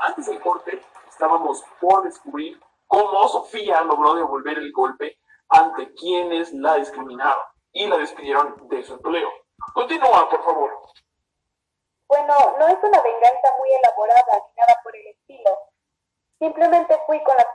antes del corte estábamos por descubrir cómo Sofía logró devolver el golpe ante quienes la discriminaron y la despidieron de su empleo. Continúa, por favor. Bueno, no es una venganza muy elaborada ni nada por el estilo. Simplemente fui con las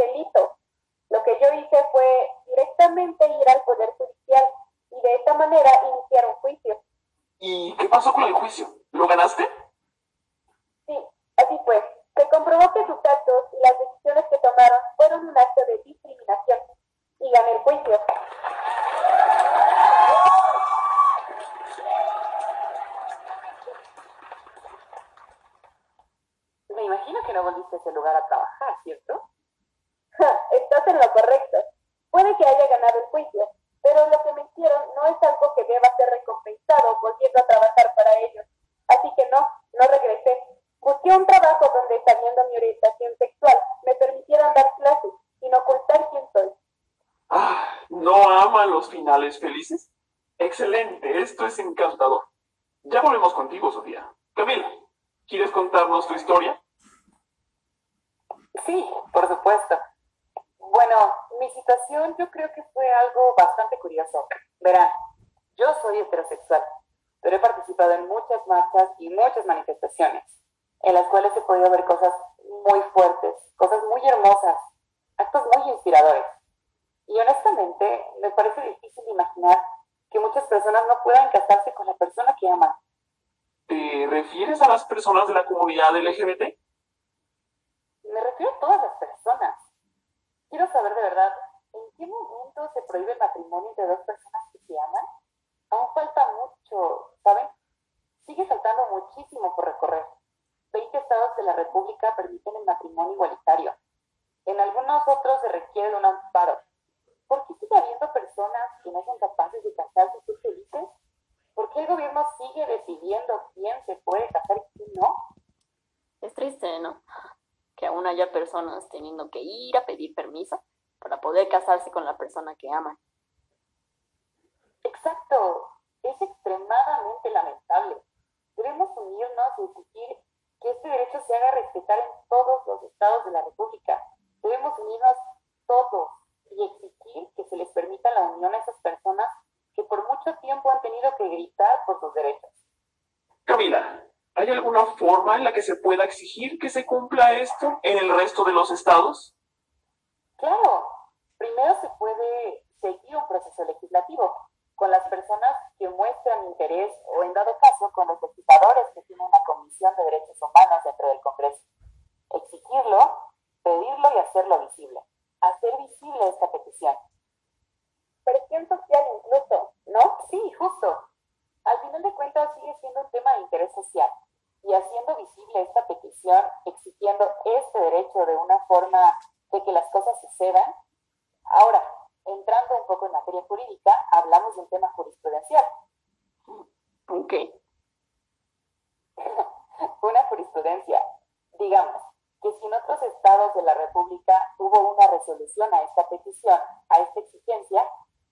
delito. Lo que yo hice fue directamente ir al Poder Judicial y de esta manera iniciar un juicio. ¿Y qué pasó con el juicio? ¿Lo ganaste? Sí, así fue. Se comprobó que sus actos y las decisiones que tomaron fueron un acto de discriminación y gané el juicio. Me imagino que no volviste a ese lugar a lo correcto. Puede que haya ganado el juicio, pero lo que me hicieron no es algo que deba ser recompensado volviendo a trabajar para ellos. Así que no, no regresé. Busqué un trabajo donde, sabiendo mi orientación sexual, me permitieran dar clases sin ocultar quién soy. Ah, ¿no aman los finales felices? Excelente, esto es encantador. Ya volvemos contigo, Sofía. Camila, ¿quieres contarnos tu historia? Sí, por supuesto. Bueno, mi situación yo creo que fue algo bastante curioso. Verán, yo soy heterosexual, pero he participado en muchas marchas y muchas manifestaciones, en las cuales he podido ver cosas muy fuertes, cosas muy hermosas, actos muy inspiradores. Y honestamente, me parece difícil imaginar que muchas personas no puedan casarse con la persona que aman. ¿Te refieres a las personas de la comunidad LGBT? Me refiero a todas las personas. Quiero saber de verdad, ¿en qué momento se prohíbe el matrimonio entre dos personas que se aman? Aún falta mucho, ¿saben? Sigue faltando muchísimo por recorrer. 20 estados de la República permiten el matrimonio igualitario. En algunos otros se requiere de un amparo. ¿Por qué sigue habiendo personas que no son capaces de casarse y ser felices? ¿Por qué el gobierno sigue decidiendo quién se puede casar y quién no? Es triste, ¿no? Aún haya personas teniendo que ir a pedir permiso para poder casarse con la persona que aman. Exacto. Es extremadamente lamentable. Debemos unirnos y exigir que este derecho se haga respetar en todos los estados de la República. Debemos unirnos todos y exigir que se les permita la unión a esas personas que por mucho tiempo han tenido que gritar por sus derechos. Camila, ¿hay alguna forma en la que se pueda exigir que se cumpla esto en el resto de los estados? Claro, primero se puede seguir un proceso legislativo con las personas que muestran interés o en dado caso con los legisladores que tienen una comisión de derechos humanos dentro del Congreso. Exigirlo, pedirlo y hacerlo visible. Hacer visible esta petición. Presión social incluso, ¿no? Sí, justo. Al final de cuentas sigue siendo un tema de interés social y haciendo visible esta petición, exigiendo este derecho de una forma de que las cosas sucedan. Ahora, entrando un poco en materia jurídica, hablamos de un tema jurisprudencial. Ok. una jurisprudencia. Digamos que si en otros estados de la República hubo una resolución a esta petición, a esta exigencia,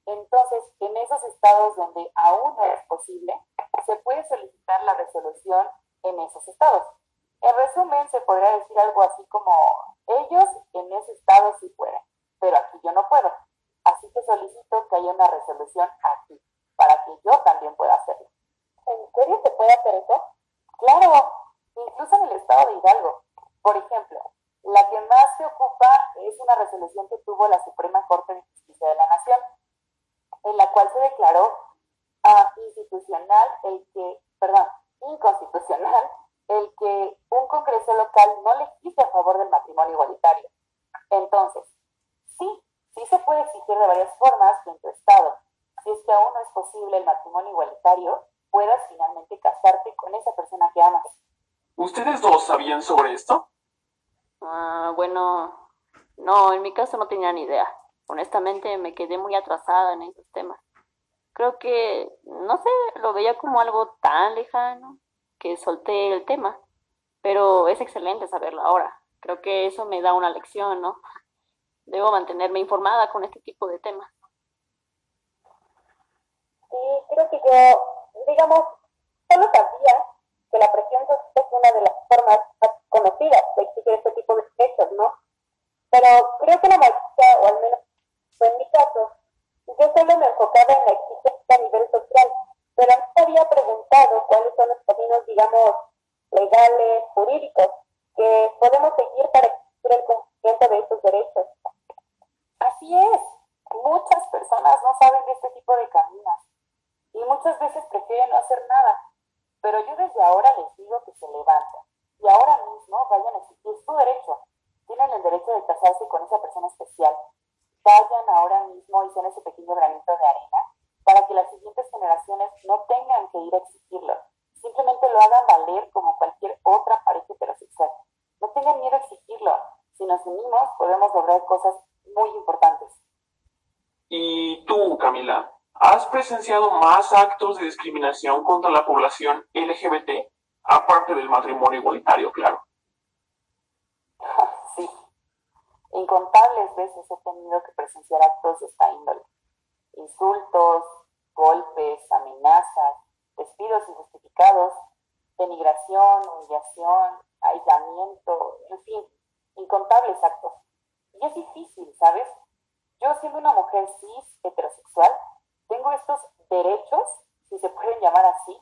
entonces en esos estados donde aún no es posible, se puede solicitar la resolución en esos estados. En resumen, se podría decir algo así como, ellos en ese estado sí pueden, pero aquí yo no puedo. Así que solicito que haya una resolución aquí, para que yo también pueda hacerlo. ¿En serio se puede hacer eso? Claro, incluso en el estado de Hidalgo. Por ejemplo, la que más se ocupa es una resolución que tuvo la Suprema Corte de Justicia de la Nación, en la cual se declaró uh, institucional el que, perdón, inconstitucional el que un Congreso local no legisle a favor del matrimonio igualitario. Entonces, sí, sí se puede exigir de varias formas que en tu estado, si es que aún no es posible el matrimonio igualitario, puedas finalmente casarte con esa persona que amas. ¿Ustedes dos sabían sobre esto? Ah, bueno, no, en mi caso no tenía ni idea. Honestamente me quedé muy atrasada en esos temas. creo que, no sé, lo veía como algo tan lejano que solté el tema, pero es excelente saberlo ahora. Creo que eso me da una lección, ¿no? Debo mantenerme informada con este tipo de temas. Sí, creo que yo, digamos, solo sabía que la presión social es una de las formas más conocidas de exigir este tipo de derechos, ¿no? Pero creo que la mayoría, o al menos en mi caso, yo solo me enfocaba en la exigencia a nivel social, pero no había preguntado cuáles son los caminos, digamos, legales, jurídicos, que podemos seguir para exigir el cumplimiento de estos derechos. Así es, muchas personas no saben de este tipo de caminos y muchas veces prefieren no hacer nada, pero yo desde ahora les digo que se levanten y ahora mismo vayan a exigir su derecho. Tienen el derecho de casarse con esa persona especial vayan ahora mismo y sean ese pequeño granito de arena para que las siguientes generaciones no tengan que ir a exigirlo. Simplemente lo hagan valer como cualquier otra pareja heterosexual. No tengan miedo a exigirlo. Si nos unimos, podemos lograr cosas muy importantes. ¿Y tú, Camila? ¿Has presenciado más actos de discriminación contra la población LGBT, aparte del matrimonio igualitario, claro? Incontables veces he tenido que presenciar actos de esta índole. Insultos, golpes, amenazas, despidos injustificados, denigración, humillación, aislamiento, en fin, incontables actos. Y es difícil, ¿sabes? Yo siendo una mujer cis, heterosexual, tengo estos derechos, si se pueden llamar así,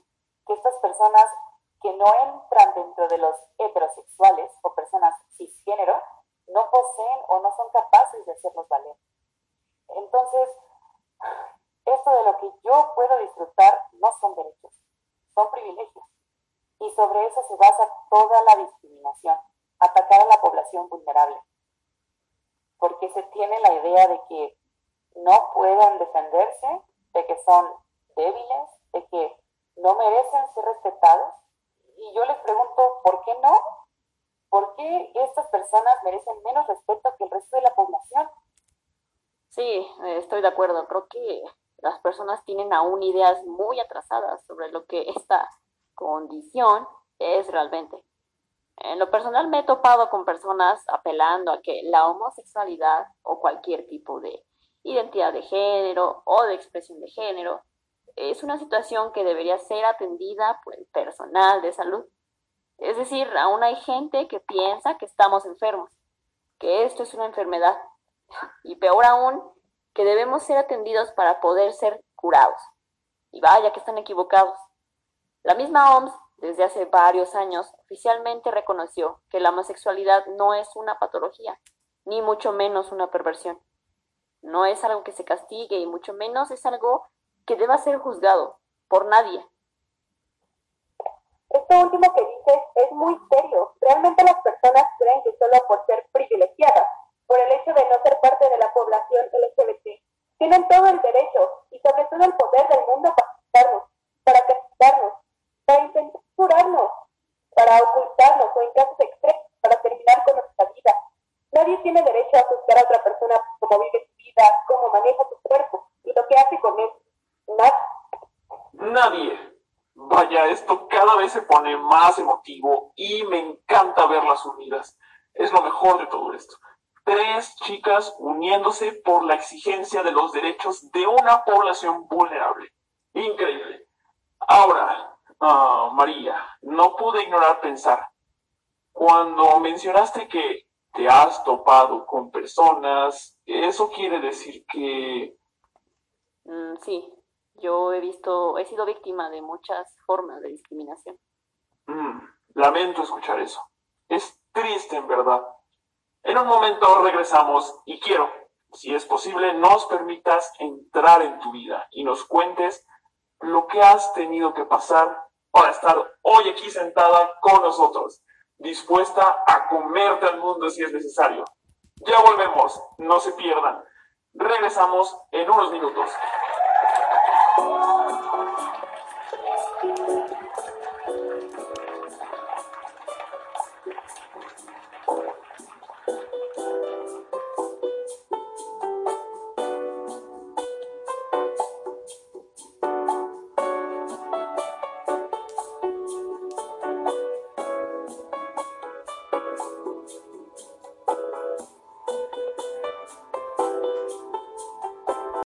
que estas personas que no entran dentro de los heterosexuales o personas cisgénero no poseen o no son capaces de hacerlos valer. Entonces, esto de lo que yo puedo disfrutar no son derechos, son privilegios. Y sobre eso se basa toda la discriminación, atacar a la población vulnerable. Porque se tiene la idea de que no pueden defenderse, de que son débiles, de que no merecen ser respetados. Y yo les pregunto, ¿por qué no? ¿Por qué estas personas merecen menos respeto que el resto de la población? Sí, estoy de acuerdo. Creo que las personas tienen aún ideas muy atrasadas sobre lo que esta condición es realmente. En lo personal me he topado con personas apelando a que la homosexualidad o cualquier tipo de identidad de género o de expresión de género es una situación que debería ser atendida por el personal de salud es decir, aún hay gente que piensa que estamos enfermos, que esto es una enfermedad. Y peor aún, que debemos ser atendidos para poder ser curados. Y vaya que están equivocados. La misma OMS, desde hace varios años, oficialmente reconoció que la homosexualidad no es una patología, ni mucho menos una perversión. No es algo que se castigue y mucho menos es algo que deba ser juzgado por nadie, esto último que dices es muy serio. Realmente las personas creen que solo por ser privilegiadas, por el hecho de no ser parte de la población LGBT, tienen todo el derecho y sobre todo el poder del mundo para quitarnos, para castigarnos, para intentar curarnos, para ocultarnos o en casos extremos, para terminar con nuestra vida. Nadie tiene derecho a juzgar a otra persona cómo vive su vida, cómo maneja su cuerpo y lo que hace con él. Nadie. Nadie. Vaya, esto cada vez se pone más emotivo y me encanta verlas unidas. Es lo mejor de todo esto. Tres chicas uniéndose por la exigencia de los derechos de una población vulnerable. Increíble. Ahora, ah, María, no pude ignorar pensar. Cuando mencionaste que te has topado con personas, eso quiere decir que... Mm, sí, yo he visto, he sido víctima de muchas formas de discriminación. Mm, lamento escuchar eso. Es triste en verdad. En un momento regresamos y quiero, si es posible, nos permitas entrar en tu vida y nos cuentes lo que has tenido que pasar para estar hoy aquí sentada con nosotros, dispuesta a comerte al mundo si es necesario. Ya volvemos, no se pierdan. Regresamos en unos minutos. Oh.